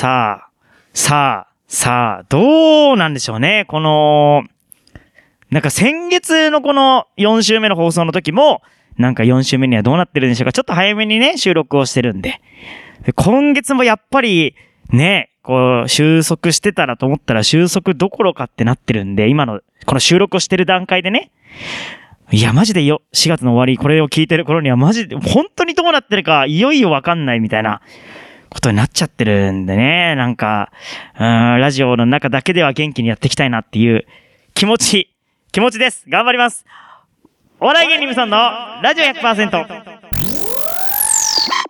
さあ、さあ、さあ、どうなんでしょうね。この、なんか先月のこの4週目の放送の時も、なんか4週目にはどうなってるんでしょうか。ちょっと早めにね、収録をしてるんで。で今月もやっぱり、ね、こう、収束してたらと思ったら収束どころかってなってるんで、今の、この収録をしてる段階でね、いや、マジでよ、4月の終わり、これを聞いてる頃にはマジで、本当にどうなってるか、いよいよわかんないみたいなことになっちゃってるんでね、なんか、うん、ラジオの中だけでは元気にやっていきたいなっていう気持ち、気持ちです。頑張ります。お笑い芸人無さんのラジオ100%。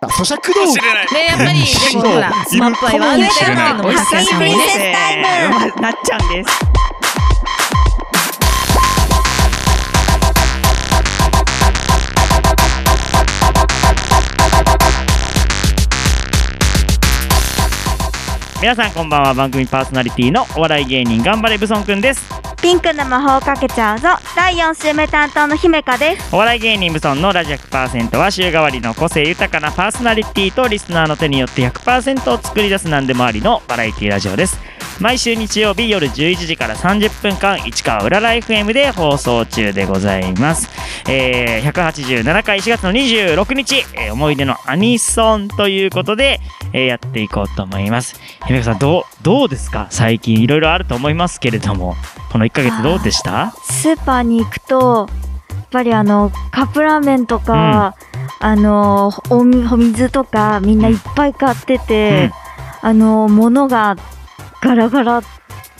咀嚼道具ねやっぱりでもほらスマップ愛は上からっていうのも高橋さんもねなっちゃんです。皆さんこんばんは番組パーソナリティのお笑い芸人頑張れブソンくんです。ピンクの魔法をかけちゃうぞ。第4週目担当の姫香です。お笑い芸人ブソンのラジオ100%は週替わりの個性豊かなパーソナリティとリスナーの手によって100%を作り出す何でもありのバラエティラジオです毎週日曜日夜11時から30分間市川裏ライフ M で放送中でございます、えー、187回4月の26日、えー思い出のアニソンということで、えーやっていこうと思います。姫香さんどうどうですか？最近いろいろあると思いますけれども。この1ヶ月どうでした？スーパーに行くとやっぱりあのカップラーメンとか、あのお水とかみんないっぱい買ってて、あの物がガラガラっ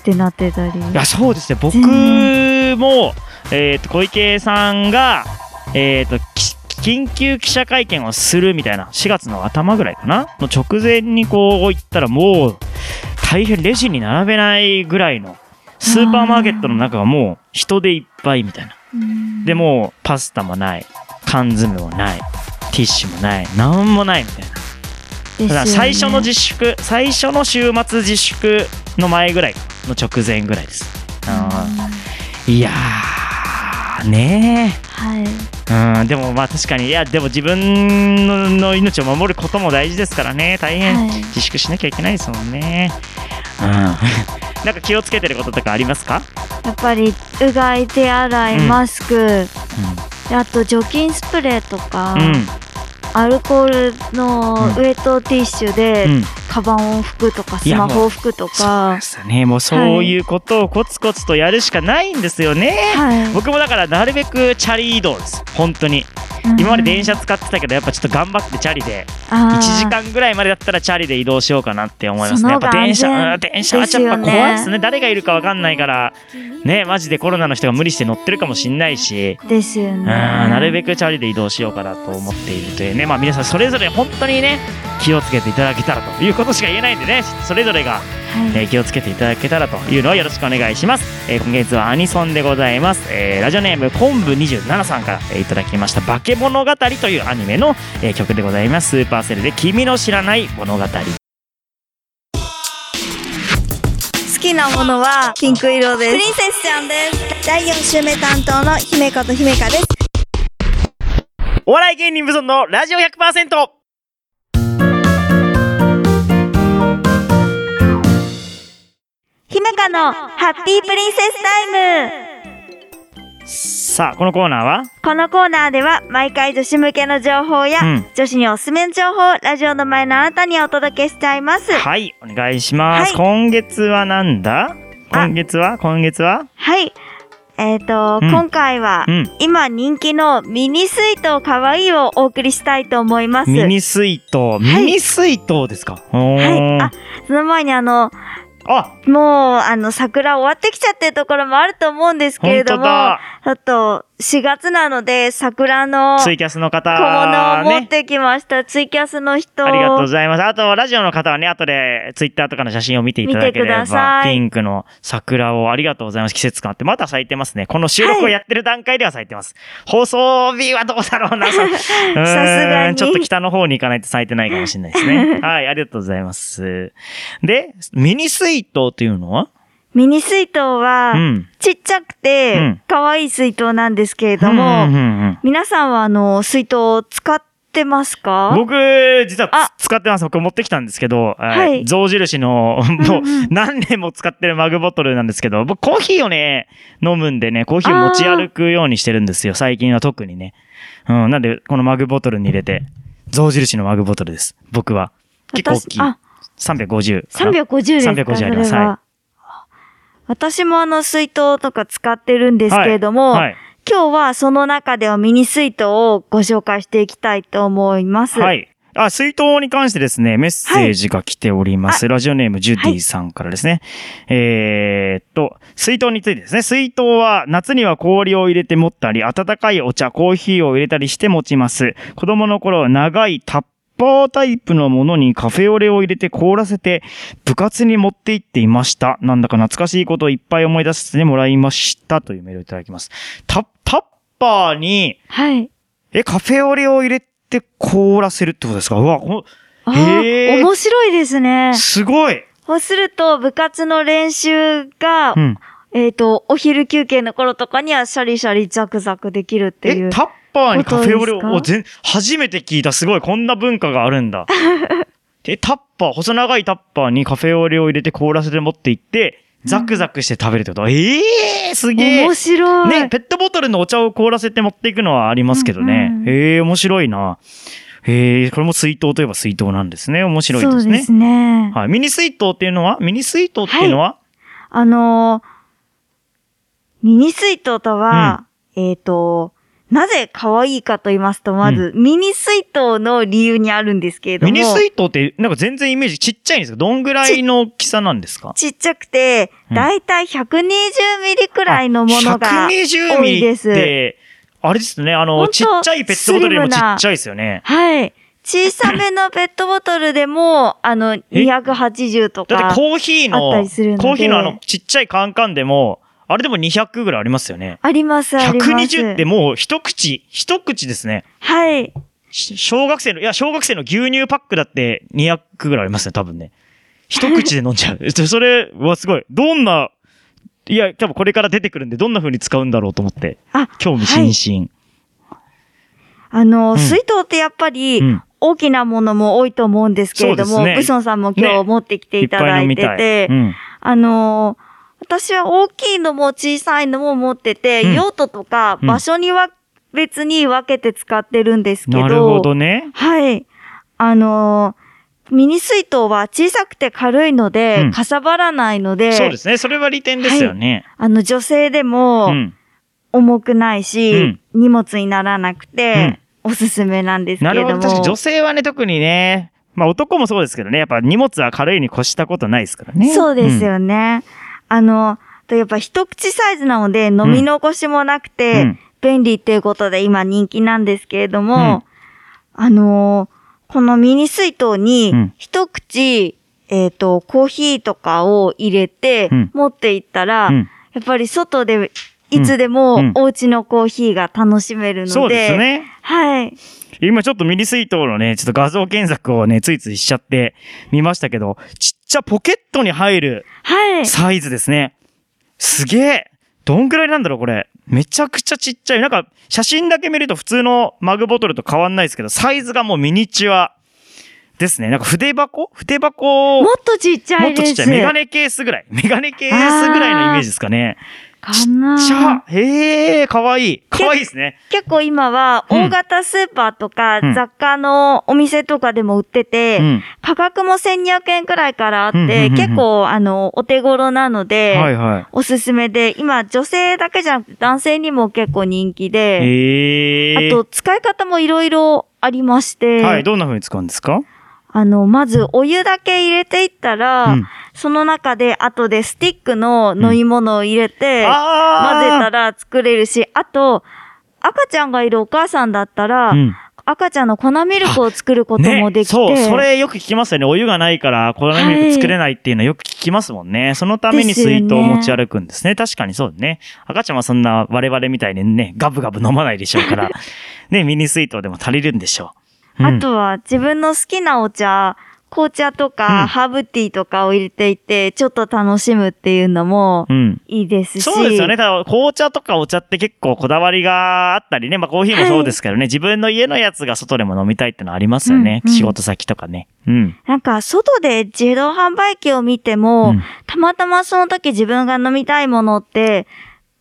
てなってたり。いやそうですね。僕全も、えー、と小池さんが、えー、とき緊急記者会見をするみたいな4月の頭ぐらいかな？の直前にこう行ったらもう大変レジに並べないぐらいのスーパーマーケットの中がもう人でいっぱいみたいな。うん。でもうパスタもない缶詰もないティッシュもないなんもないみたいなね。だから最初の自粛最初の週末自粛の前ぐらいの直前ぐらいです。あー。いやーねはい。えうんでもまあ確かにいやでも自分のの命を守ることも大事ですからね。大変。はい。自粛しなきゃいけないですもんね。うん。なんか気をつけてることとかありますか、やっぱりうがい手洗い、うん。マスク。であと除菌スプレーとか、うんうんアルコールのうんウエットティッシュで、うん。カバンを拭くとかスマホを拭くとそうかですよね。もうそういうことをコツコツとやるしかないんですよね、はい。僕もだからなるべくチャリ移動です。本当に今まで電車使ってたけどやっぱちょっと頑張ってチャリで1 1時間ぐらいまでだったらチャリで移動しようかなって思いますね。やっぱ電車電車はやっぱ怖いですね。ね誰がいるかわかんないからねマジでコロナの人が無理して乗ってるかもしんないし。ですようんねなるべくチャリで移動しようかなと思っているというね。まあ皆さんそれぞれ本当にね気をつけていただけたらということしか言えないんでねそれぞれがはいえー気をつけていただけたらというのをよろしくお願いします、えー今月はアニソンでございます、えーラジオネーム昆布27さんから、えーいただきました「化け物語」というアニメの、えー曲でございます。スーパーセルで「君の知らない物語」好きなものはピンク色です。プリンセスちゃんです。第4週目担当の姫子と姫香です。お笑い芸人無尊のラジオ 100%! 姫香のハッピープリンセスタイム。さあこのコーナーは？このコーナーでは毎回女子向けの情報や、うん。女子におすすめの情報をラジオの前のあなたにお届けしちゃいます。はいお願いします、はい。今月はなんだ？あ。今月は？今月は？はい。えっ、と、うん。今回は、うん。今人気のミニスイートかわいいをお送りしたいと思います。ミニ水筒ミニ水筒ですか、おはい。ー。あその前にあのあ。もうあの桜終わってきちゃってるところもあると思うんですけれどもだ。ちょっと4月なので桜のツイキャスの方小物を持っねてきました、ツイキャスの人ありがとうございます。あと、ラジオの方はね、後でツイッターとかの写真を見ていただければ、ピンクの桜をありがとうございます。季節感あって、まだ咲いてますね。この収録をやってる段階では咲いてます。放送日はどうだろうな。さ さすがにちょっと北の方に行かないと咲いてないかもしれないですね。はい、ありがとうございます。で、ミニスイートっていうのは？ミニ水筒は、うん。ちっちゃくうてん、可愛い水筒なんですけれども、皆さんはあの、水筒を使っってますか？僕、実は使ってます。僕持ってきたんですけど、はい象印の、もう何年も使ってるマグボトルなんですけど、僕コーヒーをね、飲むんでね、コーヒーを持ち歩くようにしてるんですよ。最近は特にね。うん、なんで、このマグボトルに入れて、象印のマグボトルです。僕は。結構大きい。あ、350かな。350ですか？350ありますはは私もあの水筒とか使ってるんですけれども、はい。今日はその中ではミニ水筒をご紹介していきたいと思います。はい。あ、水筒に関してですね、メッセージが来ております。ラジオネームジュディさんからですね。えーっと、水筒についてですね。水筒は夏には氷を入れて持ったり、温かいお茶、コーヒーを入れたりして持ちます。子供の頃は長いタッパータイプのものにカフェオレを入れて凍らせて部活に持って行っていました。なんだか懐かしいことをいっぱい思い出させてもらいました。というメールをいただきます。タタッパーに、はい。え、カフェオレを入れて凍らせるってことですか？うわ、こあへーー面白いですね。すごいそうすると、部活の練習が、うん。えっ、と、お昼休憩の頃とかにはシャリシャリザクザクできるっていえ、う。タッパーにカフェオレを、お全初めて聞いた。すごい、こんな文化があるんだ。え、タッパー、細長いタッパーにカフェオレを入れて凍らせて持っていって、ザクザクして食べるってこと、ええー、すげえ面白い。ね、ペットボトルのお茶を凍らせて持っていくのはありますけどね。うんうんへえ、面白いな。へえ、これも水筒といえば水筒なんですね。面白いですね。そうですね。はい。ミニ水筒っていうのはミニ水筒っていうのは、あのーミニ水筒とは、えっ、と、なぜ可愛いかと言いますと、まず、ミニ水筒の理由にあるんですけれども、ミニ水筒ってなんか全然イメージちっちゃいんですか？どんぐらいの大きさなんですか？ちっちゃくて、うんだいたい120ミリくらいのものが120多ミリっいです。て、あれですね、あの、ちっちゃいペットボトルよりもちっちゃいですよね。はい。小さめのペットボトルでも、あの、280とか。だってコーヒーの、コーヒーのあの、ちっちゃいカンカンでも、あれでも200ぐらいありますよね。あります、あります。120ってもう一口、一口ですね。はい。し小学生の、いや、小学生の牛乳パックだって200ぐらいありますね、多分ね。一口で飲んじゃう。そそれはすごい。どんな、いや、多分これから出てくるんで、どんな風に使うんだろうと思って、あ、興味津あの、ん水筒ってやっぱり、々。うん。大きなものも多いと思うんですけれども、ねブソンさんも今日ね持ってきていただいい飲みたい。てて、うん。あのー私は大きいのも小さいのも持ってて、うん用途とかうん場所には別に分けて使ってるんですけど、なるほどね。はい。あのーミニ水筒は小さくて軽いので、うんかさばらないので、そうですね。それは利点ですよね。あの女性でもうん。重くないし、うん荷物にならなくて、おすすめなんですけれども。なるほど。確かに女性はね、特にね、まあ男もそうですけどね、やっぱ荷物は軽いに越したことないですからね。そうですん。よね。あの、とやっぱ一口サイズなので飲み残しもなくて、うん。便利っていうことで今人気なんですけれども、あのーこのミニ水筒うにん。一口、えっ、と、コーヒーとかを入れてうん。持っていったら、うん。やっぱり外でいつでうん。もお家のコーヒーが楽しめるので、そうですね。はい。今ちょっとミニ水筒のね、ちょっと画像検索をね、ついついしちゃってみましたけど、ちっちゃポケットに入るはい。サイズですね。すげえどんぐらいなんだろうこれ。めちゃくちゃちっちゃい。なんか、写真だけ見ると普通のマグボトルと変わんないですけど、サイズがもうミニチュアですね。なんか筆箱？筆箱もっとちっちゃいです。もっとちっちゃい。メガネケースぐらい。メガネケースぐらいのイメージですかね。かなちゃ、へえ、かわいい。かわいいですね。結構今はうん大型スーパーとかうん雑貨のお店とかでも売ってて、うん。価格も1200円くらいからあって、結構あの、お手頃なので、はいはおすすめで、今女性だけじゃなくて男性にも結構人気い。で。あと使い方もいろいろありまして、はい、どんな風に使うんですか？あの、まずお湯だけ入れていったら、うんその中で後でスティックの飲み物を入れて、あ混ぜたら作れるし、あと、赤ちゃんがいるお母さんだったら、うん。赤ちゃんの粉ミルクを作ることもできて、そう、それよく聞きますよね。お湯がないから、粉ミルク作れないっていうのよく聞きますもんね。そのために水筒を持ち歩くんですね。確かにそうだね。赤ちゃんはそんな我々みたいにね、ガブガブ飲まないでしょうから、ね、ミニ水筒でも足りるんでしょう。うんあとは自分の好きなお茶、紅茶とうんか、ハーブティーとかを入れていて、ちょっと楽しむっていうのもうん。いいですし。そうですよね。ただ、紅茶とかお茶って結構こだわりがあったりね。まあ、コーヒーもそうですけどね。自分の家のやつが外でも飲みたいってのありますよね。うんうん仕事先とかね。うん。なんか、外で自動販売機を見ても、うんたまたまその時自分が飲みたいものって、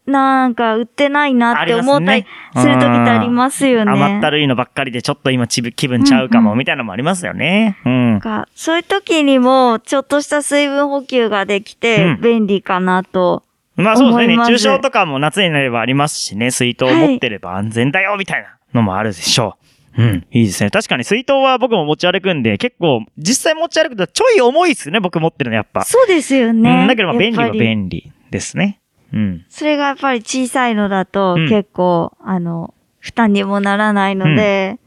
なんか売ってないなって思ったりする時ってありますよね。甘ったるいのばっかりでちょっと今ちぶ気分ちゃうかも、うんうんみたいなのもありますよね。うんなん。かそういう時にも、ちょっとした水分補給ができうてん、便利かなと。まあそうですね。熱中症とかも夏になればありますしね。水筒を持ってれば安全だよ、みたいなのもあるでしょう。うん。いいですね。確かに水筒は僕も持ち歩くんで、結構、実際持ち歩くとちょい重いですね。僕持ってるのやっぱ。そうですようね。ん。だけどまあ便利は便利ですね。うん。それがやっぱり小さいのだとうん。結構、あの、負担にもならないので、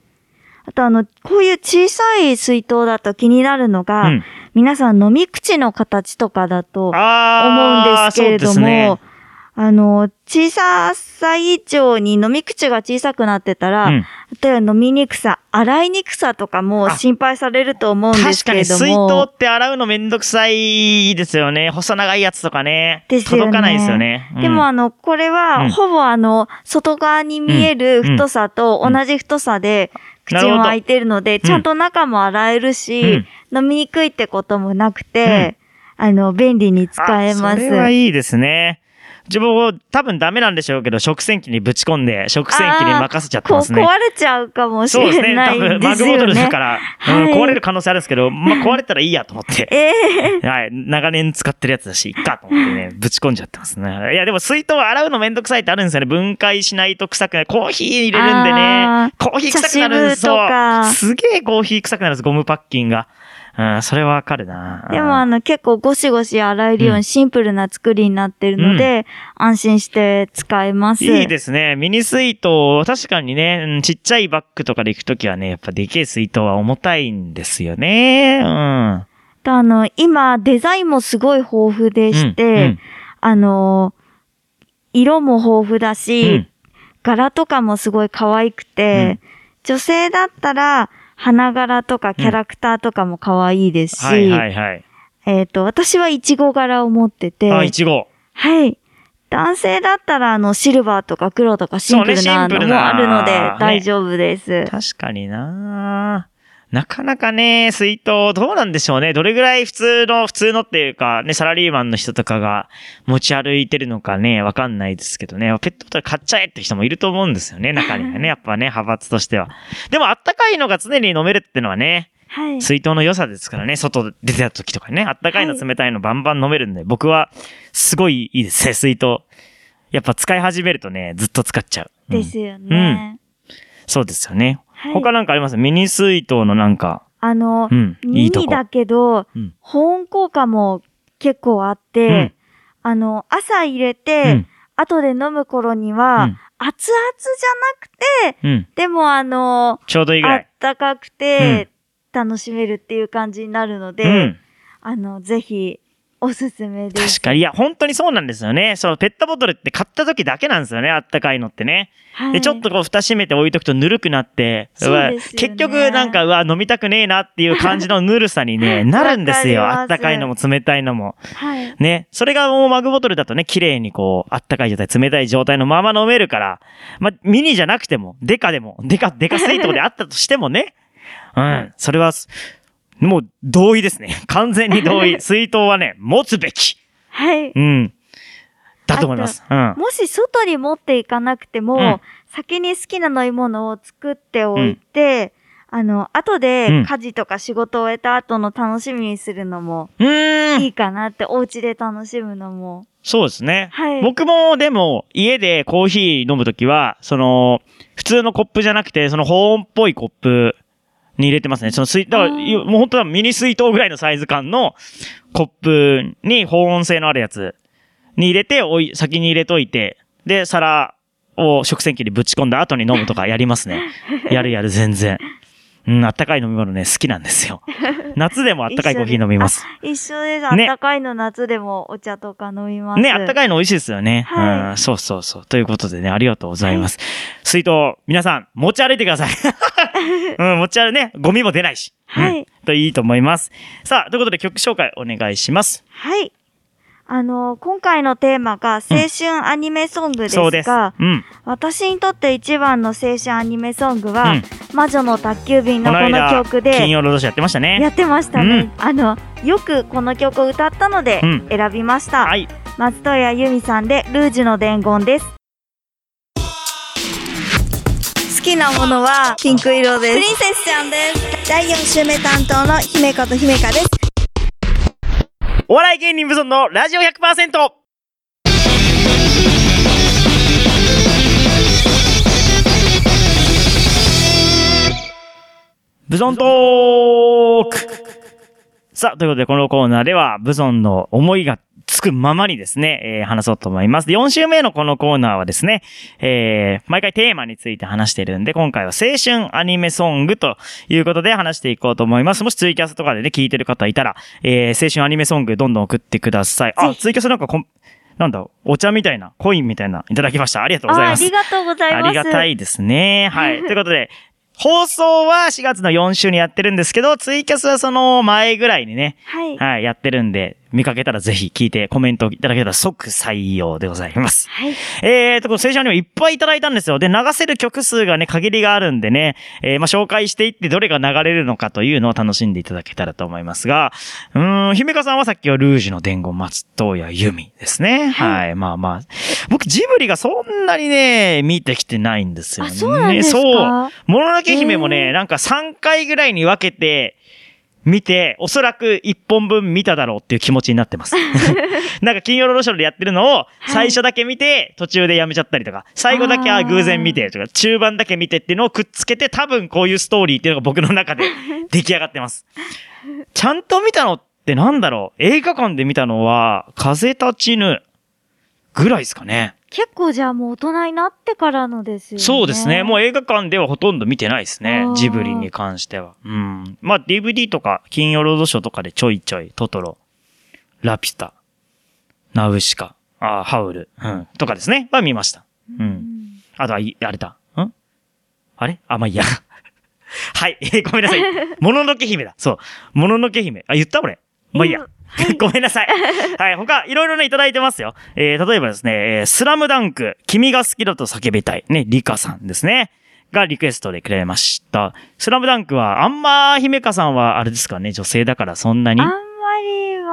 あとあの、こういう小さい水筒だと気になるのが、うん。皆さん飲み口の形とかだと思うんあですけれども、あの、小ささ以上に飲み口が小さくなってたら、うん例えば飲みにくさ、洗いにくさとかもあ心配されると思うんです確かにけれども。水筒って洗うのめんどくさいですよね。細長いやつとかね。ですよね届かないですよね。うんでもあの、これうんは、ほぼあの、外側に見える太さとうん同じ太さで、口も開いてるので、ちゃんと中も洗えるし、飲みにくいってこともなくて、あの、便利に使えます。あそれはいいですね。自分、多分ダメなんでしょうけど、食洗機にぶち込んで、食洗機に任せちゃってますね。壊れちゃうかもしそうですね。れない多分、ですよマグボトルだね。から、うんはい壊れる可能性あるんですけど、まあ、壊れたらいいやと思って。ええはい。長年使ってるやつだし、いっかと思ってね、ぶち込んじゃってますね。いや、でも水筒洗うのめんどくさいってあるんですよね。分解しないと臭くない。コーヒー入れるんであね。コーヒー臭くなるんですそう。すげえコーヒー臭くなるんです、ゴムパッキンが。うん、それはわかるな。でもあの結構ゴシゴシ洗えるよううんにシンプルな作りになってるので、安心して使えます。いいですね。ミニ水筒、確かにね、うんちっちゃいバッグとかで行くときはね、やっぱでけえ水筒は重たいんですよね。うん。とあの、今デザインもすごい豊富でして、うんうんあの、色も豊富だし、うん柄とかもすごい可愛くて、女性だったら花柄とかキャラクターとかも可愛いですし、はいはいはい。えっ、と、私はイチゴ柄を持ってて、あ、いちご。はい。男性だったら、あの、シルバーとか黒とかシンプルなのもあるのでね大丈夫です。確かにななかなかね、水筒、どうなんでしょうね。どれぐらい普通の、普通のっていうか、ね、サラリーマンの人とかが持ち歩いてるのかね、わかんないですけどね。ペットボトル買っちゃえって人もいると思うんですよね、中にはね。やっぱね、派閥としては。でも、あったかいのが常に飲めるってのはね、はい。水筒の良さですからね、外出てた時とかね、あったかいのはい冷たいのバンバン飲めるんで、僕はすごいいいですね、水筒。やっぱ使い始めるとね、ずっと使っちゃう。うんですよね。そうですよね。はい他なんかあります？ミニ水筒のなんか、あの、うん、いミ。ニだけど、うん保温効果も結構あって、うんあの、朝入れうて、ん。後で飲む頃には、うん熱々じゃなくて、うん。でもあの、ちょうどいいぐあらい。ったかくて、楽しめるっていう感じになるので、うん。あの、ぜひ、おすすめです。確かに。いや、本当にそうなんですよね。そのペットボトルって買った時だけなんですよね。あったかいのってね。はいで、ちょっとこう蓋閉めて置いとくとぬるくなって、そうわですよね結局なんか、うわ、飲みたくねえなっていう感じのぬるさにね、なるんですよ。あったかいのも冷たいのも。はい。ね。それがもうマグボトルだとね、綺麗にこう、あったかい状態、冷たい状態のまま飲めるから、まあ、ミニじゃなくても、デカでも、デカ、デカ水筒であったとしてもね。うん。それは、もう同意ですね。完全に同意。水筒はね、持つべき。はい。うん。だと思います。うん。もし外に持っていかなくても、うん先に好きな飲み物を作っておいて、あの、後でうん家事とか仕事を終えた後の楽しみにするのも。いいかなって、お家で楽しむのも。そうですね。はい僕もでも家でコーヒー飲むときは、その、普通のコップじゃなくて、その保温っぽいコップに入れてますね。その水、だから、もう本当はミニ水筒ぐらいのサイズ感のコップに保温性のあるやつに入れて、おい、先に入れといて、で、皿を食洗機にぶち込んだ後に飲むとかやりますね。やるやる、全然。うん、あったかい飲み物ね、好きなんですよ。夏でもあったかいコーヒー飲みます。一緒です。あねったかいの夏でもお茶とか飲みます。ね、あったかいの美味しいですよね。はいうん、そうそうそう。ということでね、ありがとうございます。水筒、皆さん、持ち歩いてください。うん、持ち歩ね、ゴミも出ないし。はいうんといいと思います。さあ、ということで曲紹介お願いします。はい。あの、今回のテーマが青春アニメソングですそうです。が、うん。私にとって一番の青春アニメソングは、うん魔女の宅急便こののこの間、曲で金曜ロードショーやってましたね。やってましたね。うんあの、よくこの曲を歌ったのでうん選びました。はい。松任谷由実さんでルージュの伝言です。きなものはピンク色です。プリンセスちゃんです。第4週目担当の姫子と姫香です。お笑い芸人無尊のラジオ 100%! ブゾントークさあ、ということでこのコーナーでは、ブゾンの思いがつくままにですね、えー話そうと思います。で、4週目のこのコーナーはですね、えー毎回テーマについて話しているんで、今回は青春アニメソングということで話していこうと思います。もしツイキャスとかでね、聞いてる方いたら、えー青春アニメソングどんどん送ってください。あ、ツイキャスなんかこん、なんだ、お茶みたいな、コインみたいな、いただきました。ありがとうございますああり。がとうございます。ありがたいですね。はい。ということで、放送は4月の4週にやってるんですけど、ツイキャスはその前ぐらいにね、はい。はい、やってるんで、見かけたらぜひ聞いてコメントいただけたら即採用でございます。はい。えーと、この青春アニメいっぱいいただいたんですよ。で、流せる曲数がね、限りがあるんでね、えーまあ、紹介していってどれが流れるのかというのを楽しんでいただけたらと思いますが、うーん、姫香さんはさっきはルージュの伝言松任谷由実ですね。はい、まあまあ。僕、ジブリがそんなにね、見てきてないんですよあ、ね。そうなんですか？そう。もののけ姫もね、へーなんか3回ぐらいに分けて、見て、おそらく1本分見ただろうっていう気持ちになってます。なんか金曜ロードショーでやってるのを、最初だけ見て、途中でやめちゃったりとか、最後だけあーあ偶然見てとか、中盤だけ見てっていうのをくっつけて、多分こういうストーリーっていうのが僕の中で 出来上がってます。ちゃんと見たのってなんだろう？映画館で見たのは、風立ちぬぐらいですかね。結構じゃあもう大人になってからのですよね。そうですね。もう映画館ではほとんど見てないですね。ジブリに関しては。うん。まあ DVD とか、金曜ロードショーとかでちょいちょい、トトロ、ラピュタ、ナウシカ、あーハウル、うん。とかですね。は見ました。う。うんん。あとは、いあれだ。ん？あれ？あ、まあいいや。はい。え ーごめんなさい。もののけ姫だ。そう。もののけ姫。あ、言った俺。まあいいや。ごめんなさい。はい。他、いろいろね、いただいてますよ。えー、例えばですね、えースラムダンク、君が好きだと叫びたい。ね、リカさんですね。がリクエストでくれました。スラムダンクは、あんま、姫香さんは、あれですかね、女性だからそんなに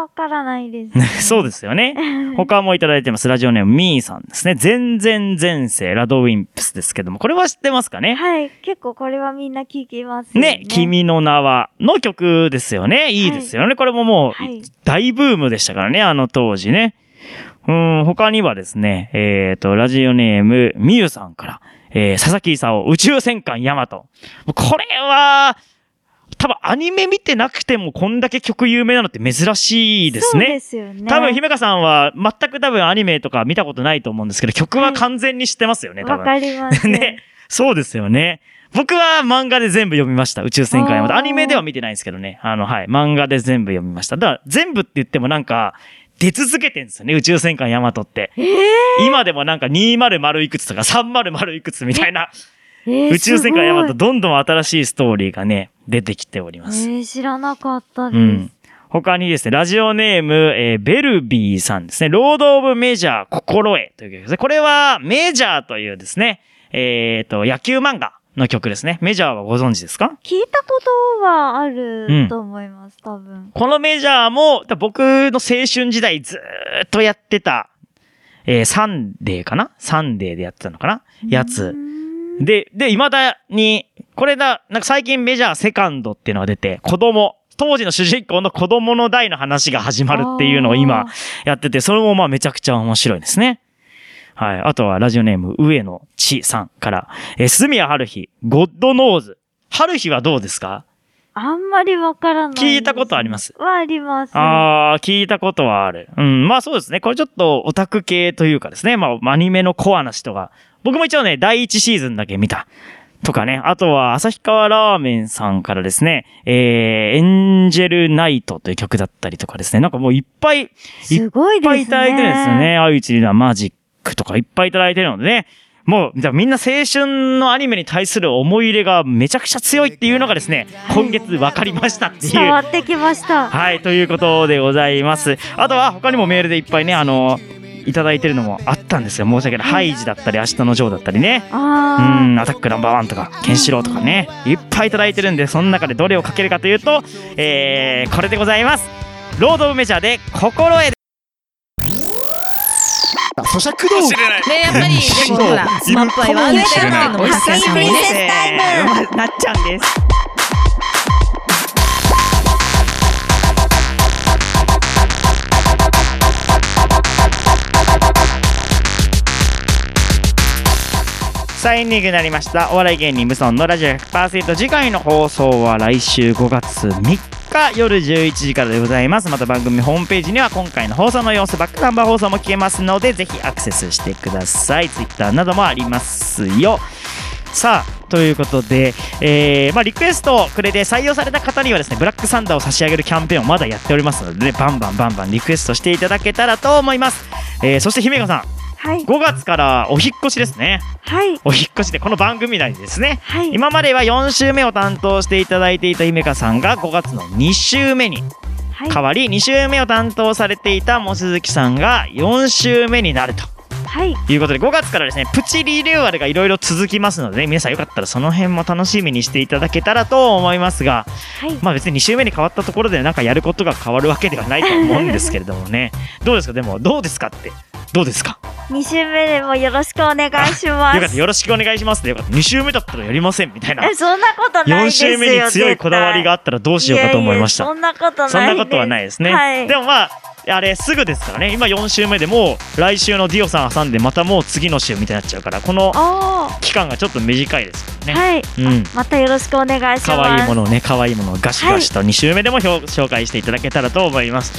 わからないです、ね。そうですよね。他もいただいてます。ラジオネーム、ミーさんですね。全然前世、ラドウィンプスですけども、これは知ってますかね？はい。結構これはみんな聞きますよね。ね、君の名は、の曲ですよね。いいですよね。これももうはい、大ブームでしたからね、あの当時ね。うん、他にはですね、えっ、と、ラジオネーム、みゆさんから、えー、佐々木勲、宇宙戦艦ヤマト。これは、多分アニメ見てなくてもこんだけ曲有名なのって珍しいですね。そうですよね。多分、姫香さんは全く多分アニメとか見たことないと思うんですけど、曲は完全に知ってますよね、多分。わかります。ね。そうですよね。僕は漫画で全部読みました。宇宙戦艦ヤマト。アニメでは見てないんですけどね。あの、はい。漫画で全部読みました。だから、全部って言ってもなんか、出続けてんですよね。宇宙戦艦ヤマトって。えー？今でもなんか200いくつとか300いくつみたいな、えー宇宙戦艦ヤマトすどんどん新しいストーリーがね、出てきております。えー知らなかったです。うん。他にですね、ラジオネーム、えーベルビーさんですね。ロード・オブ・メジャー、心得という曲ですね。これは、メジャーというですね、えっ、と、野球漫画の曲ですね。メジャーはご存知ですか？聞いたことはあうんると思います、多分。このメジャーも、だ僕の青春時代ずーっとやってた、えーサンデーかな？サンデーでやってたのかな？やつ。で、で、未だに、これだ、なんか最近メジャーセカンドっていうのが出て、子供、当時の主人公の子供の代の話が始まるっていうのを今やってて、それもまあめちゃくちゃ面白いですね。はい。あとはラジオネーム上野千さんから、えー、鈴宮春日、ゴッドノーズ。春日はどうですか？あんまりわからない。聞いたことあります？はあります。あー、聞いたことはある。うん、まあそうですね。これちょっとオタク系というかですね。まあアニメのコアな人が。僕も一応ね、第一シーズンだけ見た。とかね。あとは、旭川ラーメンさんからですね、えー、エンジェルナイトという曲だったりとかですね。なんかもういっぱい、いっすごいですね。ぱいいただいてるんですよね。愛知リナマジックとかいっぱいいただいてるのでね。もう、じゃあみんな青春のアニメに対する思い入れがめちゃくちゃ強いっていうのがですね、今月分かりましたっていう。伝わってきました。はい、ということでございます。あとは他にもメールでいっぱいね、あの、いただいてるのもあったんですよ。申し訳ない。ハイジだったり、明日のジョーだったりね。うあん、アタックナンバーワンとか、ケンシロウとかね、いっぱいいただいてるんで、その中でどれをかけるかというと、えー、これでございます。ロード・オブ・メジャーで、心得咀嚼道具ねやっぱり でもほらスマップアイはあげてるっていしないねム なっちゃんです。さあエンになりました。お笑い芸人無尊のラジオ100%次回の放送は来週5月3日夜11時からでございます。また番組ホームページには今回の放送の様子バックナンバー放送も聞けますのでぜひアクセスしてください。Twitter などもありますよ。さあということで、えーまあ、リクエストをくれて採用された方にはですねブラックサンダーを差し上げるキャンペーンをまだやっておりますので、ね、バンバンバンバンリクエストしていただけたらと思います、えーそして姫香さん。はい。5月からお引っ越しですねはい。お引っ越しでこの番組内でですねはい。今までは4週目を担当していただいていた姫香さんが5月の2週目にはい。変わり2週目を担当されていた望月さんが4週目になるとはい。いうことで5月からですねプチリニューアルがいろいろ続きますので、ね、皆さんよかったらその辺も楽しみにしていただけたらと思いますがはい。まあ別に2週目に変わったところでなんかやることが変わるわけではないと思うんですけれどもね どうですか？でもどうですかって？どうですか？二週目でもよろしくお願いしよかったます。よろしくお願いしますでよかった2週目だったらやりませんみたいなえ、そんなことない4ですよ。週目に強いこだわりがあったらどうしようかと思いましたそんなことない。そんなことはないですね、はい。でもまああれすぐですからね。今4週目でもう来週のディオさん挟んでまたもう次の週みたいになっちゃうからこのあ期間がちょっと短いですからあ、ね、はい。うん。またよろしくお願いします。可愛いものをね可愛いものをガシガシと2週目でも表紹介していただけたらと思います。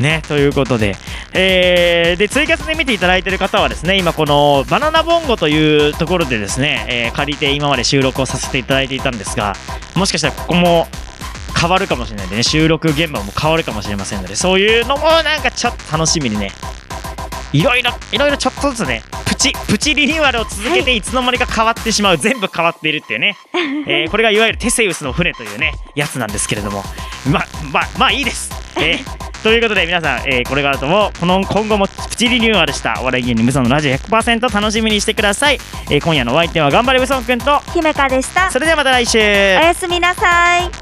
ねということで、えーでツイキャスで見ていただいている方はですね今このバナナボンゴというところでですね、えー借りて今まで収録をさせていただいていたんですがもしかしたらここも変わるかもしれないんでね。収録現場も変わるかもしれませんので。そういうのもなんかちょっと楽しみにね。いろいろいろいろちょっとずつねプチプチリニューアルを続けていつの間にか変わってしまう、全部変わっているっていうね、えーこれがいわゆるテセウスの船というねやつなんですけれども。まあまあまあいいです、えー ということで皆さん、えーこれからともこの今後もプチリニューアルしたお笑い芸人無双のラジオ100%楽しみにしてください、えー今夜のお相手は頑張れ無双くんと姫香でした。それではまた来週。おやすみなさい。